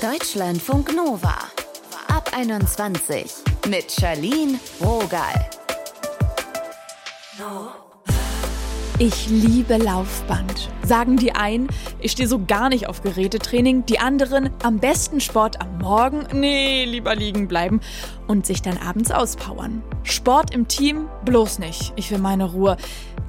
Deutschlandfunk Nova. Ab 21 mit Charlene Rogal. Ich liebe Laufband. Sagen die einen, ich stehe so gar nicht auf Gerätetraining, die anderen, am besten Sport am Morgen, nee, lieber liegen bleiben und sich dann abends auspowern. Sport im Team, bloß nicht. Ich will meine Ruhe.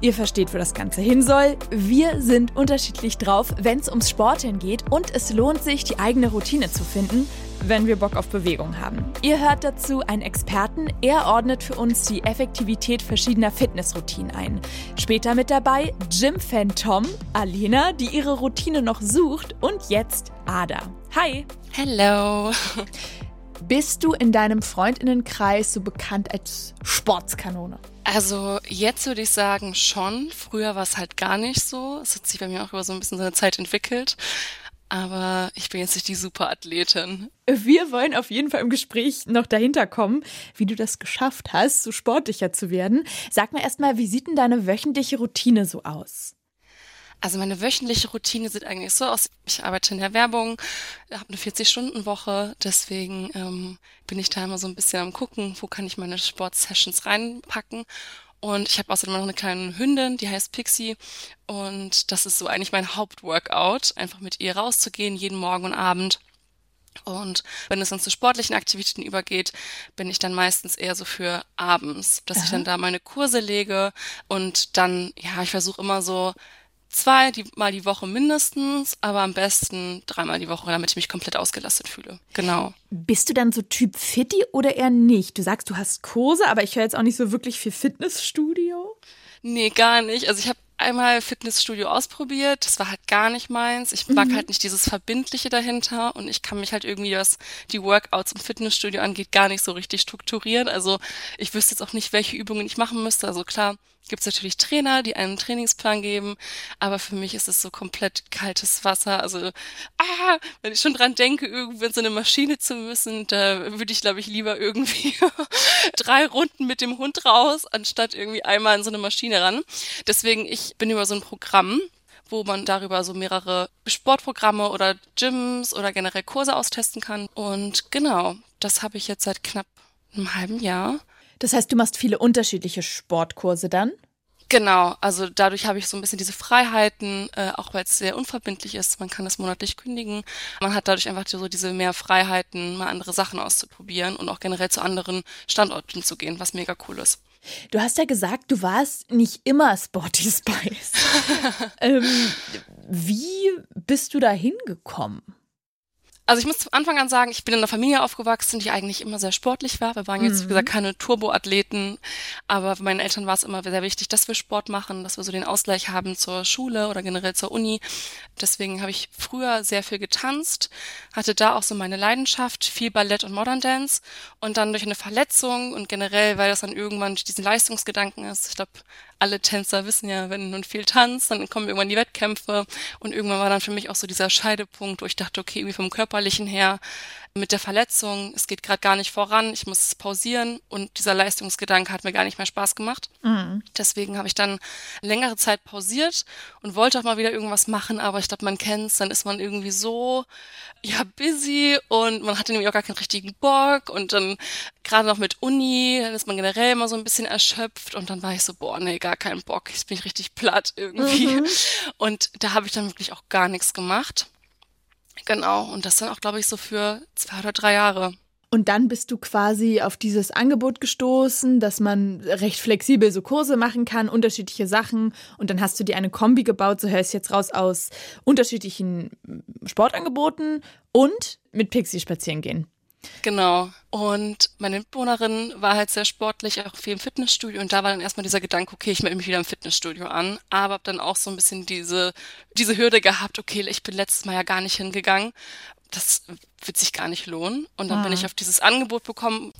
Ihr versteht, wo das Ganze hin soll. Wir sind unterschiedlich drauf, wenn es ums Sporteln geht und es lohnt sich, die eigene Routine zu finden, wenn wir Bock auf Bewegung haben. Ihr hört dazu einen Experten. Er ordnet für uns die Effektivität verschiedener Fitnessroutinen ein. Später mit dabei Gym-Fan Tom, Alina, die ihre Routine noch sucht und jetzt Ada. Hi. Hello. Bist du in deinem Freundinnenkreis so bekannt als Sportskanone? Also jetzt würde ich sagen schon. Früher war es halt gar nicht so. Es hat sich bei mir auch über so ein bisschen so eine Zeit entwickelt. Aber ich bin jetzt nicht die Superathletin. Wir wollen auf jeden Fall im Gespräch noch dahinter kommen, wie du das geschafft hast, so sportlicher zu werden. Sag mir erstmal, wie sieht denn deine wöchentliche Routine so aus? Also meine wöchentliche Routine sieht eigentlich so aus. Ich arbeite in der Werbung, habe eine 40-Stunden-Woche, deswegen ähm, bin ich da immer so ein bisschen am gucken, wo kann ich meine Sportsessions reinpacken. Und ich habe außerdem noch eine kleine Hündin, die heißt Pixie. Und das ist so eigentlich mein Hauptworkout, einfach mit ihr rauszugehen, jeden Morgen und Abend. Und wenn es dann zu sportlichen Aktivitäten übergeht, bin ich dann meistens eher so für abends, dass Aha. ich dann da meine Kurse lege und dann, ja, ich versuche immer so zwei die, mal die Woche mindestens, aber am besten dreimal die Woche, damit ich mich komplett ausgelastet fühle. Genau. Bist du dann so Typ Fitti oder eher nicht? Du sagst, du hast Kurse, aber ich höre jetzt auch nicht so wirklich viel Fitnessstudio. Nee, gar nicht. Also ich habe einmal Fitnessstudio ausprobiert. Das war halt gar nicht meins. Ich mag mhm. halt nicht dieses Verbindliche dahinter und ich kann mich halt irgendwie, was die Workouts im Fitnessstudio angeht, gar nicht so richtig strukturieren. Also ich wüsste jetzt auch nicht, welche Übungen ich machen müsste. Also klar, gibt es natürlich Trainer, die einen Trainingsplan geben, aber für mich ist es so komplett kaltes Wasser. Also, ah, wenn ich schon dran denke, irgendwie in so eine Maschine zu müssen, da würde ich, glaube ich, lieber irgendwie drei Runden mit dem Hund raus, anstatt irgendwie einmal in so eine Maschine ran. Deswegen, ich bin über so ein Programm, wo man darüber so mehrere Sportprogramme oder Gyms oder generell Kurse austesten kann. Und genau, das habe ich jetzt seit knapp einem halben Jahr. Das heißt, du machst viele unterschiedliche Sportkurse dann? Genau, also dadurch habe ich so ein bisschen diese Freiheiten, äh, auch weil es sehr unverbindlich ist. Man kann das monatlich kündigen. Man hat dadurch einfach so diese mehr Freiheiten, mal andere Sachen auszuprobieren und auch generell zu anderen Standorten zu gehen, was mega cool ist. Du hast ja gesagt, du warst nicht immer Sporty Spice. ähm, wie bist du da hingekommen? Also ich muss zum Anfang an sagen, ich bin in einer Familie aufgewachsen, die eigentlich immer sehr sportlich war. Wir waren jetzt, mhm. wie gesagt, keine Turboathleten, aber für meine Eltern war es immer sehr wichtig, dass wir Sport machen, dass wir so den Ausgleich haben zur Schule oder generell zur Uni. Deswegen habe ich früher sehr viel getanzt, hatte da auch so meine Leidenschaft, viel Ballett und Modern Dance und dann durch eine Verletzung und generell, weil das dann irgendwann diesen Leistungsgedanken ist, ich glaube, alle Tänzer wissen ja, wenn man viel tanzt, dann kommen irgendwann die Wettkämpfe. Und irgendwann war dann für mich auch so dieser Scheidepunkt, wo ich dachte, okay, irgendwie vom Körperlichen her mit der Verletzung, es geht gerade gar nicht voran, ich muss es pausieren und dieser Leistungsgedanke hat mir gar nicht mehr Spaß gemacht. Mhm. Deswegen habe ich dann längere Zeit pausiert und wollte auch mal wieder irgendwas machen, aber ich glaube, man kennt es, dann ist man irgendwie so ja busy und man hatte nämlich auch gar keinen richtigen Bock und dann gerade noch mit Uni, dann ist man generell immer so ein bisschen erschöpft und dann war ich so, boah, nee, gar keinen Bock, ich bin richtig platt irgendwie. Mhm. Und da habe ich dann wirklich auch gar nichts gemacht. Genau, und das dann auch, glaube ich, so für zwei oder drei Jahre. Und dann bist du quasi auf dieses Angebot gestoßen, dass man recht flexibel so Kurse machen kann, unterschiedliche Sachen. Und dann hast du dir eine Kombi gebaut, so höre ich jetzt raus, aus unterschiedlichen Sportangeboten und mit Pixie spazieren gehen. Genau. Und meine Mitbewohnerin war halt sehr sportlich, auch viel im Fitnessstudio. Und da war dann erstmal dieser Gedanke, okay, ich melde mich wieder im Fitnessstudio an. Aber habe dann auch so ein bisschen diese, diese Hürde gehabt, okay, ich bin letztes Mal ja gar nicht hingegangen. Das wird sich gar nicht lohnen. Und dann ah. bin ich auf dieses Angebot bekommen.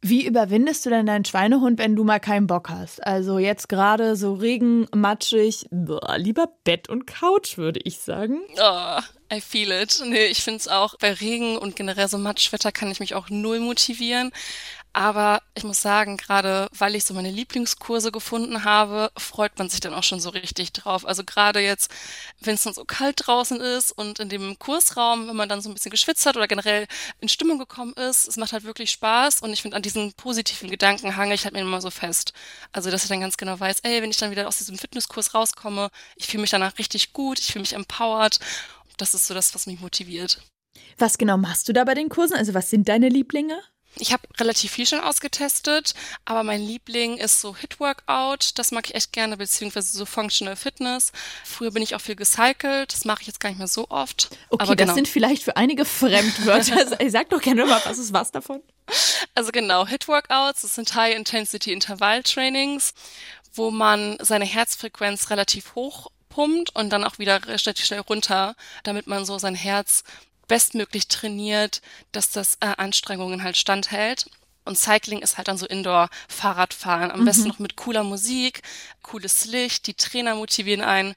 Wie überwindest du denn deinen Schweinehund, wenn du mal keinen Bock hast? Also jetzt gerade so Regen, matschig, boah, lieber Bett und Couch, würde ich sagen. Oh, I feel it. Nee, ich finde es auch, bei Regen und generell so Matschwetter kann ich mich auch null motivieren. Aber ich muss sagen, gerade weil ich so meine Lieblingskurse gefunden habe, freut man sich dann auch schon so richtig drauf. Also gerade jetzt, wenn es dann so kalt draußen ist und in dem Kursraum, wenn man dann so ein bisschen geschwitzt hat oder generell in Stimmung gekommen ist, es macht halt wirklich Spaß und ich finde, an diesen positiven Gedanken hange ich halt mir immer so fest. Also, dass ich dann ganz genau weiß, ey, wenn ich dann wieder aus diesem Fitnesskurs rauskomme, ich fühle mich danach richtig gut, ich fühle mich empowered. Das ist so das, was mich motiviert. Was genau machst du da bei den Kursen? Also, was sind deine Lieblinge? Ich habe relativ viel schon ausgetestet, aber mein Liebling ist so Hit-Workout. Das mag ich echt gerne, beziehungsweise so Functional Fitness. Früher bin ich auch viel gecycelt. Das mache ich jetzt gar nicht mehr so oft. Okay, aber das genau. sind vielleicht für einige Fremdwörter. Also, Sag doch gerne mal, was ist was davon? Also genau, Hit-Workouts, das sind High-Intensity-Intervall-Trainings, wo man seine Herzfrequenz relativ hoch pumpt und dann auch wieder relativ schnell runter, damit man so sein Herz bestmöglich trainiert, dass das äh, Anstrengungen halt standhält. Und Cycling ist halt dann so Indoor-Fahrradfahren. Am Mhm. besten noch mit cooler Musik, cooles Licht, die Trainer motivieren einen.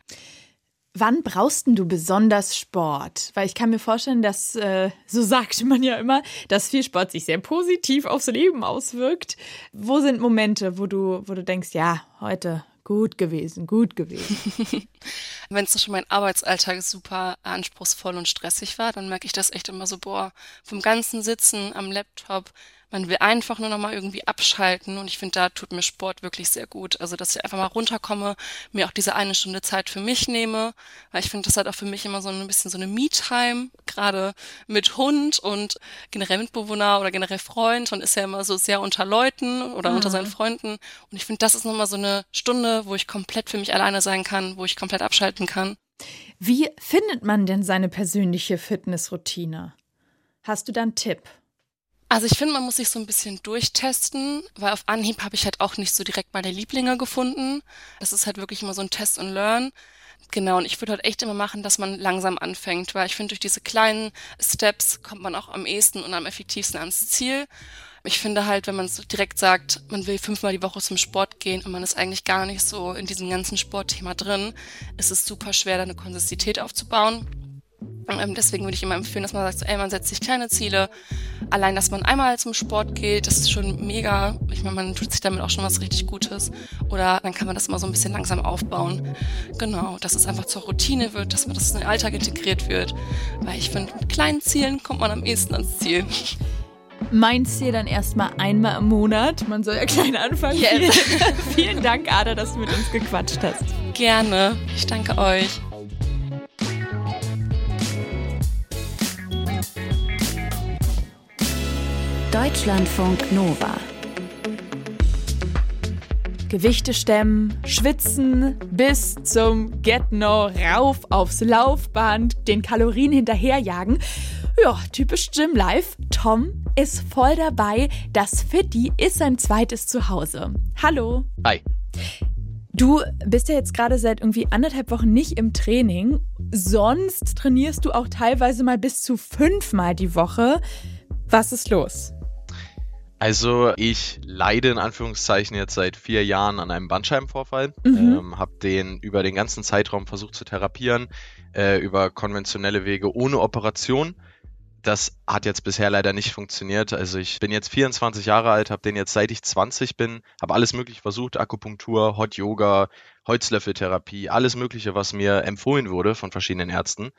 Wann brauchst du besonders Sport? Weil ich kann mir vorstellen, dass, äh, so sagt man ja immer, dass viel Sport sich sehr positiv aufs Leben auswirkt. Wo sind Momente, wo du, wo du denkst, ja, heute gut gewesen, gut gewesen? Wenn es schon mein Arbeitsalltag super anspruchsvoll und stressig war, dann merke ich das echt immer so, boah, vom ganzen Sitzen am Laptop, man will einfach nur noch mal irgendwie abschalten und ich finde, da tut mir Sport wirklich sehr gut. Also, dass ich einfach mal runterkomme, mir auch diese eine Stunde Zeit für mich nehme, weil ich finde, das hat auch für mich immer so ein bisschen so eine Me-Time, gerade mit Hund und generell Mitbewohner oder generell Freund. Man ist ja immer so sehr unter Leuten oder unter seinen Freunden und ich finde, das ist nochmal so eine Stunde, wo ich komplett für mich alleine sein kann, wo ich komplett abschalten kann. Wie findet man denn seine persönliche Fitnessroutine? Hast du da einen Tipp? Also ich finde, man muss sich so ein bisschen durchtesten, weil auf Anhieb habe ich halt auch nicht so direkt meine Lieblinge gefunden. Das ist halt wirklich immer so ein Test and Learn. Genau, und ich würde halt echt immer machen, dass man langsam anfängt, weil ich finde, durch diese kleinen Steps kommt man auch am ehesten und am effektivsten ans Ziel. Ich finde halt, wenn man so direkt sagt, man will fünfmal die Woche zum Sport gehen und man ist eigentlich gar nicht so in diesem ganzen Sportthema drin, ist es super schwer, da eine Konsistität aufzubauen. Ähm, deswegen würde ich immer empfehlen, dass man sagt, ey, man setzt sich kleine Ziele. Allein, dass man einmal zum Sport geht, das ist schon mega. Ich meine, man tut sich damit auch schon was richtig Gutes. Oder dann kann man das immer so ein bisschen langsam aufbauen. Genau, dass es einfach zur Routine wird, dass man das in den Alltag integriert wird. Weil ich finde, mit kleinen Zielen kommt man am ehesten ans Ziel. Mein Ziel dann erstmal einmal im Monat. Man soll ja klein anfangen. Yes. Vielen Dank, Ada, dass du mit uns gequatscht hast. Gerne. Ich danke euch. Deutschlandfunk Nova. Gewichte stemmen, schwitzen, bis zum Get-No rauf aufs Laufband, den Kalorien hinterherjagen. Ja, typisch Gym Life. Tom ist voll dabei. Das Fitti ist sein zweites Zuhause. Hallo. Hi. Du bist ja jetzt gerade seit irgendwie anderthalb Wochen nicht im Training. Sonst trainierst du auch teilweise mal bis zu fünfmal die Woche. Was ist los? Also ich leide in Anführungszeichen jetzt seit vier Jahren an einem Bandscheibenvorfall. Mhm. Ähm, habe den über den ganzen Zeitraum versucht zu therapieren, äh, über konventionelle Wege ohne Operation. Das hat jetzt bisher leider nicht funktioniert. Also ich bin jetzt 24 Jahre alt, habe den jetzt seit ich 20 bin, habe alles mögliche versucht, Akupunktur, Hot Yoga, Holzlöffeltherapie, alles mögliche, was mir empfohlen wurde von verschiedenen Ärzten.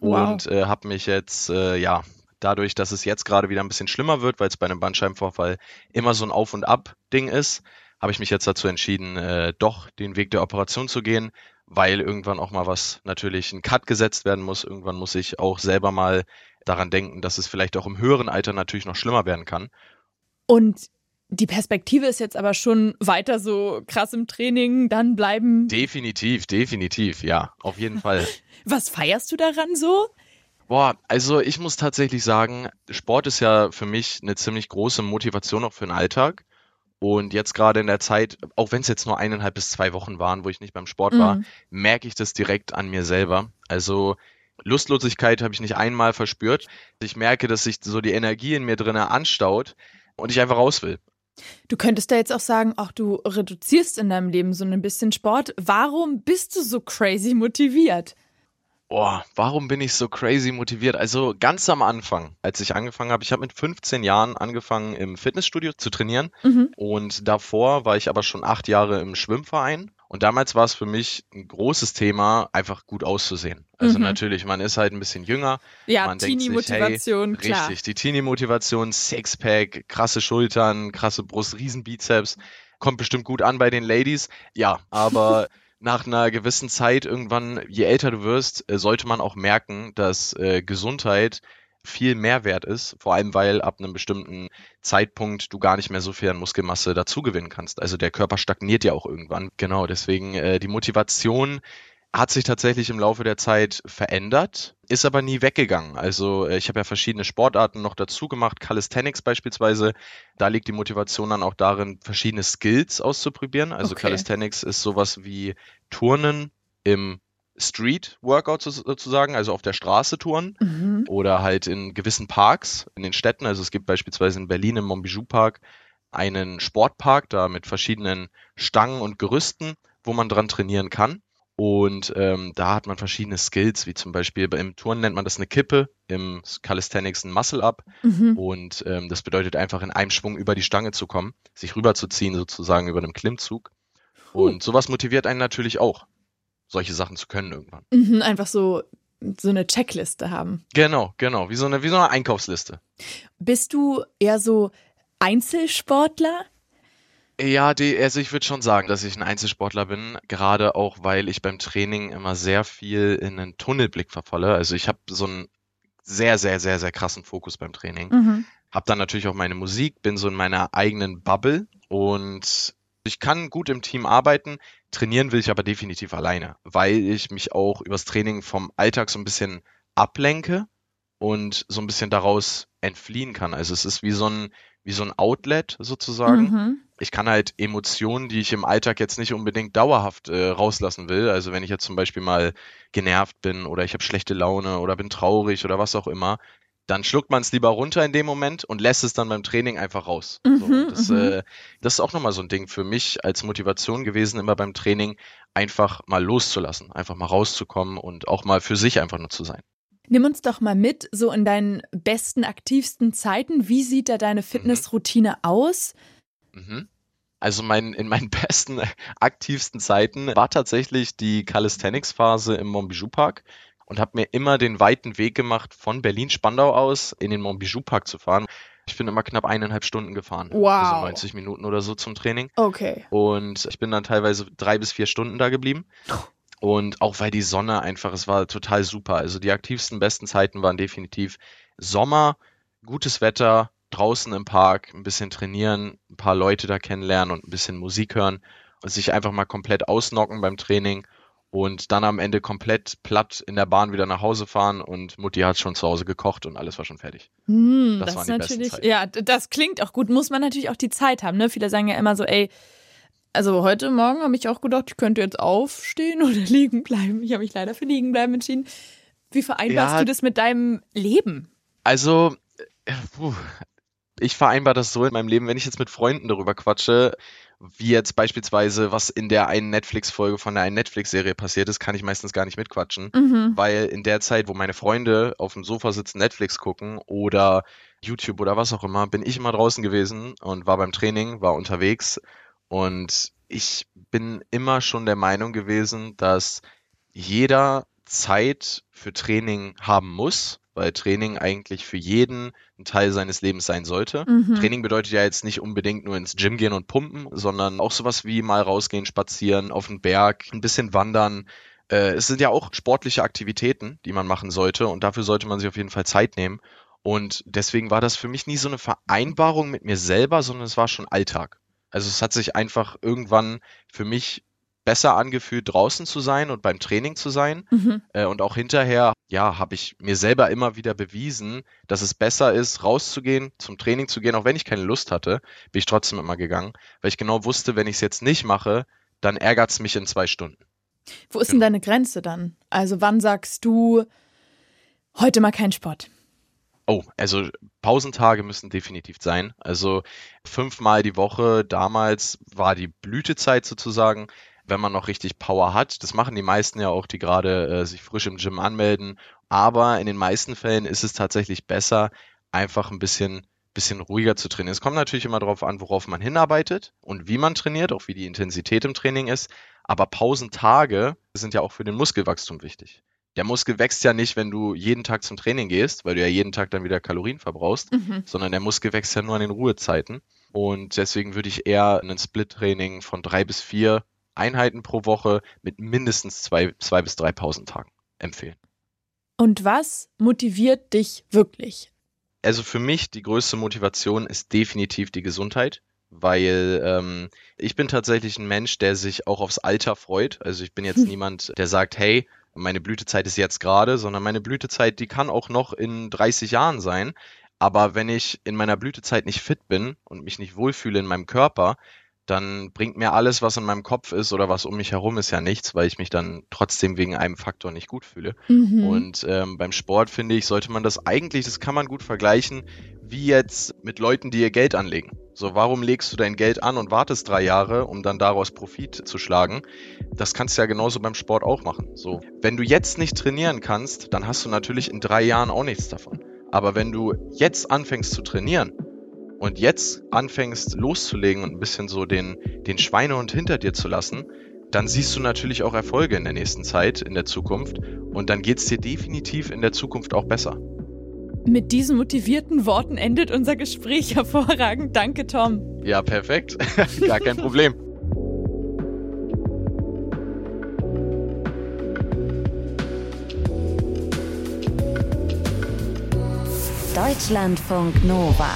Wow. Und äh, habe mich jetzt, äh, ja, dadurch, dass es jetzt gerade wieder ein bisschen schlimmer wird, weil es bei einem Bandscheibenvorfall immer so ein Auf und Ab Ding ist, habe ich mich jetzt dazu entschieden, äh, doch den Weg der Operation zu gehen, weil irgendwann auch mal was natürlich ein Cut gesetzt werden muss. Irgendwann muss ich auch selber mal daran denken, dass es vielleicht auch im höheren Alter natürlich noch schlimmer werden kann. Und die Perspektive ist jetzt aber schon weiter so krass im Training, dann bleiben. Definitiv, definitiv, ja, auf jeden Fall. Was feierst du daran so? Boah, also ich muss tatsächlich sagen, Sport ist ja für mich eine ziemlich große Motivation auch für den Alltag. Und jetzt gerade in der Zeit, auch wenn es jetzt nur eineinhalb bis zwei Wochen waren, wo ich nicht beim Sport war, Mhm. merke ich das direkt an mir selber. Also Lustlosigkeit habe ich nicht einmal verspürt. Ich merke, dass sich so die Energie in mir drinne anstaut und ich einfach raus will. Du könntest da jetzt auch sagen, ach, du reduzierst in deinem Leben so ein bisschen Sport. Warum bist du so crazy motiviert? Oh, warum bin ich so crazy motiviert? Also ganz am Anfang, als ich angefangen habe, ich habe mit 15 Jahren angefangen im Fitnessstudio zu trainieren Mhm. und davor war ich aber schon acht Jahre im Schwimmverein und damals war es für mich ein großes Thema, einfach gut auszusehen. Also Mhm. natürlich, man ist halt ein bisschen jünger, Ja, Man Teenie-Motivation, klar. Richtig, die Teenie-Motivation, Sixpack, krasse Schultern, krasse Brust, Riesenbizeps, kommt bestimmt gut an bei den Ladies. Ja, aber nach einer gewissen Zeit irgendwann, je älter du wirst, äh, sollte man auch merken, dass äh, Gesundheit viel mehr wert ist, vor allem weil ab einem bestimmten Zeitpunkt du gar nicht mehr so viel an Muskelmasse dazugewinnen kannst. Also der Körper stagniert ja auch irgendwann. Genau, deswegen äh, die Motivation hat sich tatsächlich im Laufe der Zeit verändert, ist aber nie weggegangen. Also äh, ich habe ja verschiedene Sportarten noch dazu gemacht, Calisthenics beispielsweise. Da liegt die Motivation dann auch darin, verschiedene Skills auszuprobieren. Also Okay. Calisthenics ist sowas wie Turnen im Street Workout so- sozusagen, also auf der Straße touren Mhm. oder halt in gewissen Parks in den Städten. Also es gibt beispielsweise in Berlin im Montbijou Park einen Sportpark, da mit verschiedenen Stangen und Gerüsten, wo man dran trainieren kann. Und ähm, da hat man verschiedene Skills, wie zum Beispiel im Turnen nennt man das eine Kippe, im Calisthenics ein Muscle-Up. Mhm. Und ähm, das bedeutet einfach in einem Schwung über die Stange zu kommen, sich rüberzuziehen sozusagen über einem Klimmzug. Und sowas motiviert einen natürlich auch, solche Sachen zu können irgendwann. Mhm. Einfach so, so eine Checkliste haben. Genau, genau, wie so eine, wie so eine Einkaufsliste. Bist du eher so Einzelsportler? Ja, die, also ich würde schon sagen, dass ich ein Einzelsportler bin, gerade auch, weil ich beim Training immer sehr viel in einen Tunnelblick verfalle. Also ich habe so einen sehr, sehr, sehr, sehr krassen Fokus beim Training. Mhm. Hab dann natürlich auch meine Musik, bin so in meiner eigenen Bubble und ich kann gut im Team arbeiten. Trainieren will ich aber definitiv alleine, weil ich mich auch übers Training vom Alltag so ein bisschen ablenke und so ein bisschen daraus entfliehen kann. Also es ist wie so ein, wie so ein Outlet sozusagen Mhm. ich kann halt Emotionen, die ich im Alltag jetzt nicht unbedingt dauerhaft äh, rauslassen will. Also wenn ich jetzt zum Beispiel mal genervt bin oder ich habe schlechte Laune oder bin traurig oder was auch immer, dann schluckt man es lieber runter in dem Moment und lässt es dann beim Training einfach raus. so, Mhm, und das, mhm. äh, das ist auch nochmal so ein Ding für mich als Motivation gewesen, immer beim Training einfach mal loszulassen, einfach mal rauszukommen und auch mal für sich einfach nur zu sein. Nimm uns doch mal mit, so in deinen besten, aktivsten Zeiten. Wie sieht da deine Fitnessroutine aus? Mhm. Also mein, in meinen besten, aktivsten Zeiten war tatsächlich die Calisthenics-Phase im Montbijou Park und habe mir immer den weiten Weg gemacht, von Berlin-Spandau aus in den Montbijou Park zu fahren. Ich bin immer knapp eineinhalb Stunden gefahren. Wow. Also 90 Minuten oder so zum Training. Okay. Und ich bin dann teilweise drei bis vier Stunden da geblieben. Und auch weil die Sonne einfach, es war total super. Also die aktivsten, besten Zeiten waren definitiv Sommer, gutes Wetter, draußen im Park, ein bisschen trainieren, ein paar Leute da kennenlernen und ein bisschen Musik hören und sich einfach mal komplett ausnocken beim Training und dann am Ende komplett platt in der Bahn wieder nach Hause fahren und Mutti hat schon zu Hause gekocht und alles war schon fertig. Hm, Das das, waren ist die besten natürlich, Zeiten. ja, das klingt auch gut. Muss man natürlich auch die Zeit haben, ne? Viele sagen ja immer so, ey, also heute Morgen habe ich auch gedacht, ich könnte jetzt aufstehen oder liegen bleiben. Ich habe mich leider für liegen bleiben entschieden. Wie vereinbarst Ja. du das mit deinem Leben? Also, äh, puh, ich vereinbare das so in meinem Leben, wenn ich jetzt mit Freunden darüber quatsche, wie jetzt beispielsweise, was in der einen Netflix-Folge von der einen Netflix-Serie passiert ist, kann ich meistens gar nicht mitquatschen, Mhm. weil in der Zeit, wo meine Freunde auf dem Sofa sitzen, Netflix gucken oder YouTube oder was auch immer, bin ich immer draußen gewesen und war beim Training, war unterwegs und ich bin immer schon der Meinung gewesen, dass jeder Zeit für Training haben muss, weil Training eigentlich für jeden ein Teil seines Lebens sein sollte. Mhm. Training bedeutet ja jetzt nicht unbedingt nur ins Gym gehen und pumpen, sondern auch sowas wie mal rausgehen, spazieren, auf den Berg, ein bisschen wandern. Äh, es sind ja auch sportliche Aktivitäten, die man machen sollte und dafür sollte man sich auf jeden Fall Zeit nehmen. Und deswegen war das für mich nie so eine Vereinbarung mit mir selber, sondern es war schon Alltag. Also es hat sich einfach irgendwann für mich besser angefühlt, draußen zu sein und beim Training zu sein. Mhm. Äh, und auch hinterher, ja, habe ich mir selber immer wieder bewiesen, dass es besser ist, rauszugehen, zum Training zu gehen, auch wenn ich keine Lust hatte, bin ich trotzdem immer gegangen, weil ich genau wusste, wenn ich es jetzt nicht mache, dann ärgert es mich in zwei Stunden. Wo ist denn deine Grenze dann? Also wann sagst du, heute mal kein Sport? Oh, also Pausentage müssen definitiv sein. Also fünfmal die Woche, damals war die Blütezeit sozusagen. wenn man noch richtig Power hat. Das machen die meisten ja auch, die gerade äh, sich frisch im Gym anmelden. Aber in den meisten Fällen ist es tatsächlich besser, einfach ein bisschen, bisschen ruhiger zu trainieren. Es kommt natürlich immer darauf an, worauf man hinarbeitet und wie man trainiert, auch wie die Intensität im Training ist. Aber Pausentage sind ja auch für den Muskelwachstum wichtig. Der Muskel wächst ja nicht, wenn du jeden Tag zum Training gehst, weil du ja jeden Tag dann wieder Kalorien verbrauchst, mhm. sondern der Muskel wächst ja nur an den Ruhezeiten. Und deswegen würde ich eher ein Split-Training von drei bis vier Einheiten pro Woche mit mindestens zwei, zwei bis drei Pausentagen empfehlen. Und was motiviert dich wirklich? Also für mich die größte Motivation ist definitiv die Gesundheit, weil ähm, ich bin tatsächlich ein Mensch, der sich auch aufs Alter freut. Also ich bin jetzt niemand, der sagt, hey, meine Blütezeit ist jetzt gerade, sondern meine Blütezeit, die kann auch noch in 30 Jahren sein. Aber wenn ich in meiner Blütezeit nicht fit bin und mich nicht wohlfühle in meinem Körper, dann bringt mir alles, was in meinem Kopf ist oder was um mich herum ist, ja nichts, weil ich mich dann trotzdem wegen einem Faktor nicht gut fühle. Mhm. Und ähm, beim Sport finde ich, sollte man das eigentlich, das kann man gut vergleichen, wie jetzt mit Leuten, die ihr Geld anlegen. So, warum legst du dein Geld an und wartest drei Jahre, um dann daraus Profit zu schlagen? Das kannst du ja genauso beim Sport auch machen. So, wenn du jetzt nicht trainieren kannst, dann hast du natürlich in drei Jahren auch nichts davon. Aber wenn du jetzt anfängst zu trainieren und jetzt anfängst loszulegen und ein bisschen so den, den Schweinehund hinter dir zu lassen, dann siehst du natürlich auch Erfolge in der nächsten Zeit, in der Zukunft. Und dann geht es dir definitiv in der Zukunft auch besser. Mit diesen motivierten Worten endet unser Gespräch hervorragend. Danke, Tom. Ja, perfekt. Gar kein Problem. Deutschlandfunk Nova.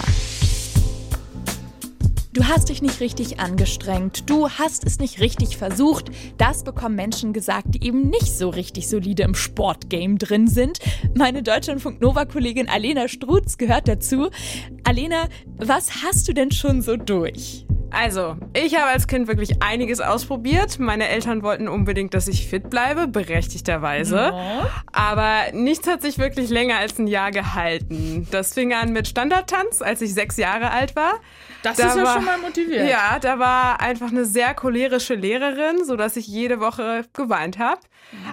Du hast dich nicht richtig angestrengt, du hast es nicht richtig versucht. Das bekommen Menschen gesagt, die eben nicht so richtig solide im Sportgame drin sind. Meine Deutschlandfunk Nova-Kollegin Alena Strutz gehört dazu. Alena, was hast du denn schon so durch? Also, ich habe als Kind wirklich einiges ausprobiert. Meine Eltern wollten unbedingt, dass ich fit bleibe, berechtigterweise. Aber nichts hat sich wirklich länger als ein Jahr gehalten. Das fing an mit Standardtanz, als ich sechs Jahre alt war. Das da ist ja war, schon mal motiviert. Ja, da war einfach eine sehr cholerische Lehrerin, sodass ich jede Woche geweint habe.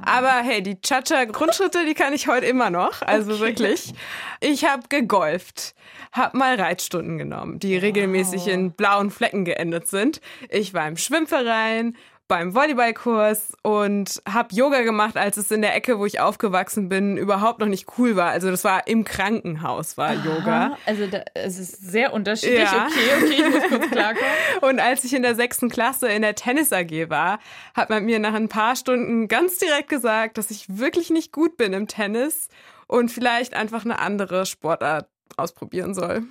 Aber hey, die Cha-Cha-Grundschritte, die kann ich heute immer noch. Also okay. wirklich. Ich habe gegolft, habe mal Reitstunden genommen, die wow. regelmäßig in blauen Flecken geendet sind. Ich war im Schwimmverein, beim Volleyballkurs und habe Yoga gemacht, als es in der Ecke, wo ich aufgewachsen bin, überhaupt noch nicht cool war. Also das war im Krankenhaus war Aha, Yoga. Also da, es ist sehr unterschiedlich. Ja. Okay, okay, ich muss kurz klarkommen. und als ich in der sechsten Klasse in der Tennis AG war, hat man mir nach ein paar Stunden ganz direkt gesagt, dass ich wirklich nicht gut bin im Tennis und vielleicht einfach eine andere Sportart ausprobieren soll.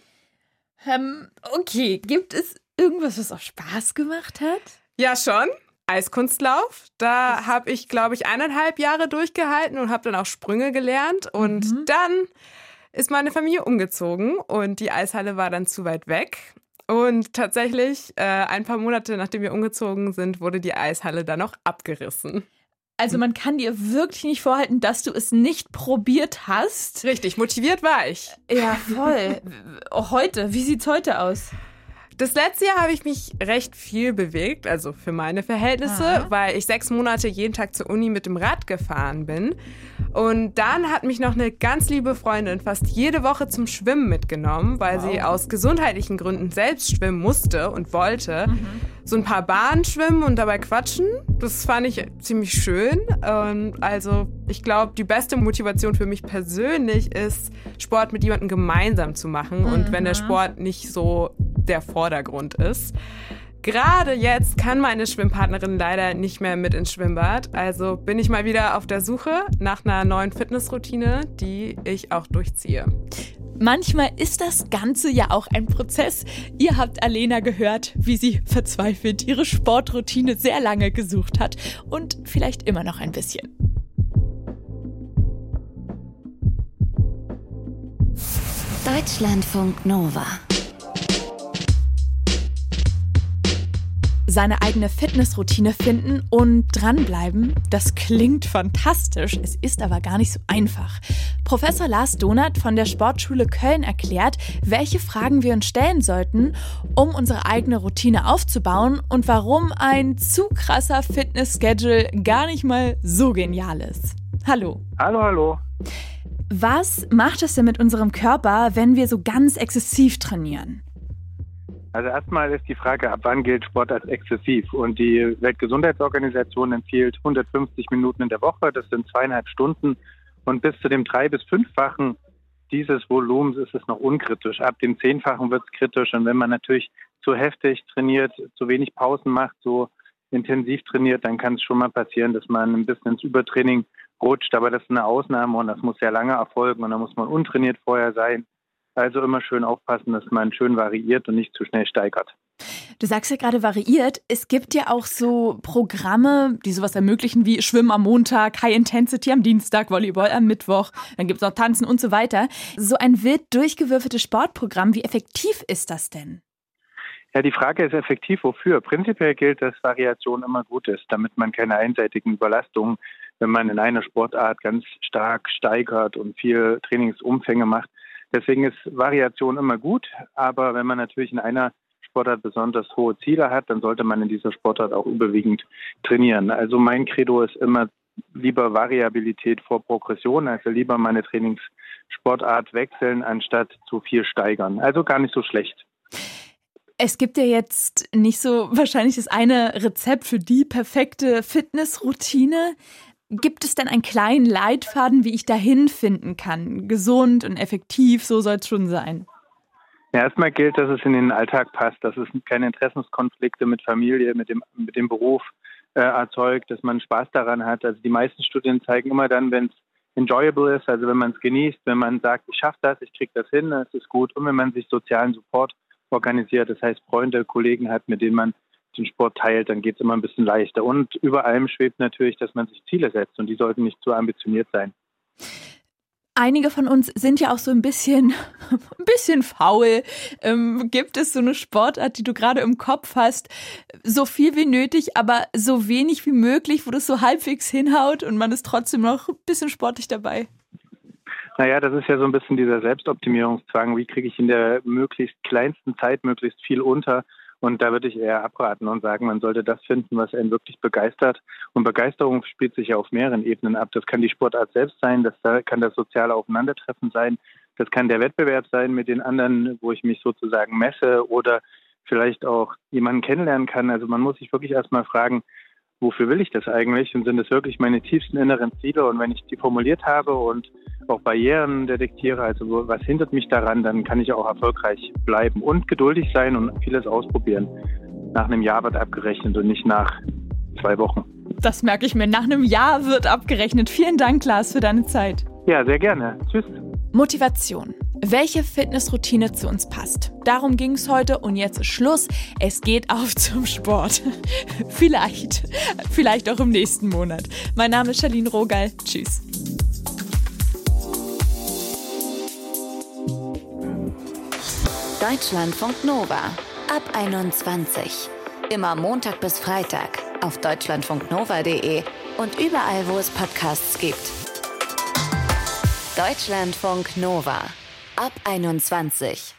Ähm, okay, gibt es irgendwas, was auch Spaß gemacht hat? Ja, schon. Eiskunstlauf. Da habe ich, glaube ich, eineinhalb Jahre durchgehalten und habe dann auch Sprünge gelernt. Und mhm. dann ist meine Familie umgezogen und die Eishalle war dann zu weit weg. Und tatsächlich, äh, ein paar Monate nachdem wir umgezogen sind, wurde die Eishalle dann auch abgerissen. Also man kann dir wirklich nicht vorhalten, dass du es nicht probiert hast. Richtig, motiviert war ich. Ja, voll. Auch heute, wie sieht's heute aus? Das letzte Jahr habe ich mich recht viel bewegt, also für meine Verhältnisse, Aha. weil ich sechs Monate jeden Tag zur Uni mit dem Rad gefahren bin. Und dann hat mich noch eine ganz liebe Freundin fast jede Woche zum Schwimmen mitgenommen, weil wow. sie aus gesundheitlichen Gründen selbst schwimmen musste und wollte. Mhm. So ein paar Bahnen schwimmen und dabei quatschen, das fand ich ziemlich schön. also ich glaube, die beste Motivation für mich persönlich ist, Sport mit jemandem gemeinsam zu machen. Mhm. Und wenn der Sport nicht so der Vordergrund ist. Gerade jetzt kann meine Schwimmpartnerin leider nicht mehr mit ins Schwimmbad. Also bin ich mal wieder auf der Suche nach einer neuen Fitnessroutine, die ich auch durchziehe. Manchmal ist das Ganze ja auch ein Prozess. Ihr habt Alena gehört, wie sie verzweifelt ihre Sportroutine sehr lange gesucht hat und vielleicht immer noch ein bisschen. Deutschlandfunk Nova seine eigene Fitnessroutine finden und dranbleiben. Das klingt fantastisch, es ist aber gar nicht so einfach. Professor Lars Donath von der Sportschule Köln erklärt, welche Fragen wir uns stellen sollten, um unsere eigene Routine aufzubauen und warum ein zu krasser Fitness-Schedule gar nicht mal so genial ist. Hallo. Hallo, hallo. Was macht es denn mit unserem Körper, wenn wir so ganz exzessiv trainieren? Also erstmal ist die Frage, ab wann gilt Sport als exzessiv? Und die Weltgesundheitsorganisation empfiehlt 150 Minuten in der Woche, das sind zweieinhalb Stunden. Und bis zu dem drei- bis fünffachen dieses Volumens ist es noch unkritisch. Ab dem zehnfachen wird es kritisch. Und wenn man natürlich zu heftig trainiert, zu wenig Pausen macht, so intensiv trainiert, dann kann es schon mal passieren, dass man ein bisschen ins Übertraining rutscht. Aber das ist eine Ausnahme und das muss sehr lange erfolgen und da muss man untrainiert vorher sein. Also immer schön aufpassen, dass man schön variiert und nicht zu schnell steigert. Du sagst ja gerade variiert. Es gibt ja auch so Programme, die sowas ermöglichen wie Schwimmen am Montag, High Intensity am Dienstag, Volleyball am Mittwoch, dann gibt es noch Tanzen und so weiter. So ein wild durchgewürfeltes Sportprogramm, wie effektiv ist das denn? Ja, die Frage ist effektiv wofür. Prinzipiell gilt, dass Variation immer gut ist, damit man keine einseitigen Überlastungen, wenn man in einer Sportart ganz stark steigert und viel Trainingsumfänge macht, Deswegen ist Variation immer gut, aber wenn man natürlich in einer Sportart besonders hohe Ziele hat, dann sollte man in dieser Sportart auch überwiegend trainieren. Also mein Credo ist immer lieber Variabilität vor Progression, also lieber meine Trainingssportart wechseln, anstatt zu viel steigern. Also gar nicht so schlecht. Es gibt ja jetzt nicht so wahrscheinlich das eine Rezept für die perfekte Fitnessroutine. Gibt es denn einen kleinen Leitfaden, wie ich dahin finden kann? Gesund und effektiv, so soll es schon sein. Ja, erstmal gilt, dass es in den Alltag passt, dass es keine Interessenskonflikte mit Familie, mit dem, mit dem Beruf äh, erzeugt, dass man Spaß daran hat. Also die meisten Studien zeigen immer dann, wenn es enjoyable ist, also wenn man es genießt, wenn man sagt, ich schaffe das, ich kriege das hin, das ist gut. Und wenn man sich sozialen Support organisiert, das heißt Freunde, Kollegen hat, mit denen man den Sport teilt, dann geht es immer ein bisschen leichter. Und über allem schwebt natürlich, dass man sich Ziele setzt und die sollten nicht zu ambitioniert sein. Einige von uns sind ja auch so ein bisschen, ein bisschen faul. Ähm, gibt es so eine Sportart, die du gerade im Kopf hast, so viel wie nötig, aber so wenig wie möglich, wo das so halbwegs hinhaut und man ist trotzdem noch ein bisschen sportlich dabei? Naja, das ist ja so ein bisschen dieser Selbstoptimierungszwang. Wie kriege ich in der möglichst kleinsten Zeit möglichst viel unter? Und da würde ich eher abraten und sagen, man sollte das finden, was einen wirklich begeistert. Und Begeisterung spielt sich ja auf mehreren Ebenen ab. Das kann die Sportart selbst sein, das kann das soziale Aufeinandertreffen sein, das kann der Wettbewerb sein mit den anderen, wo ich mich sozusagen messe oder vielleicht auch jemanden kennenlernen kann. Also man muss sich wirklich erstmal fragen, wofür will ich das eigentlich und sind das wirklich meine tiefsten inneren Ziele? Und wenn ich die formuliert habe und auch Barrieren detektiere, also was hindert mich daran, dann kann ich auch erfolgreich bleiben und geduldig sein und vieles ausprobieren. Nach einem Jahr wird abgerechnet und nicht nach zwei Wochen. Das merke ich mir. Nach einem Jahr wird abgerechnet. Vielen Dank, Lars, für deine Zeit. Ja, sehr gerne. Tschüss. Motivation. Welche Fitnessroutine zu uns passt. Darum ging es heute und jetzt ist Schluss. Es geht auf zum Sport. vielleicht. Vielleicht auch im nächsten Monat. Mein Name ist Charlene Rogal. Tschüss. Deutschlandfunk Nova ab 21. Immer Montag bis Freitag auf deutschlandfunknova.de und überall, wo es Podcasts gibt. Deutschlandfunk Nova ab 21.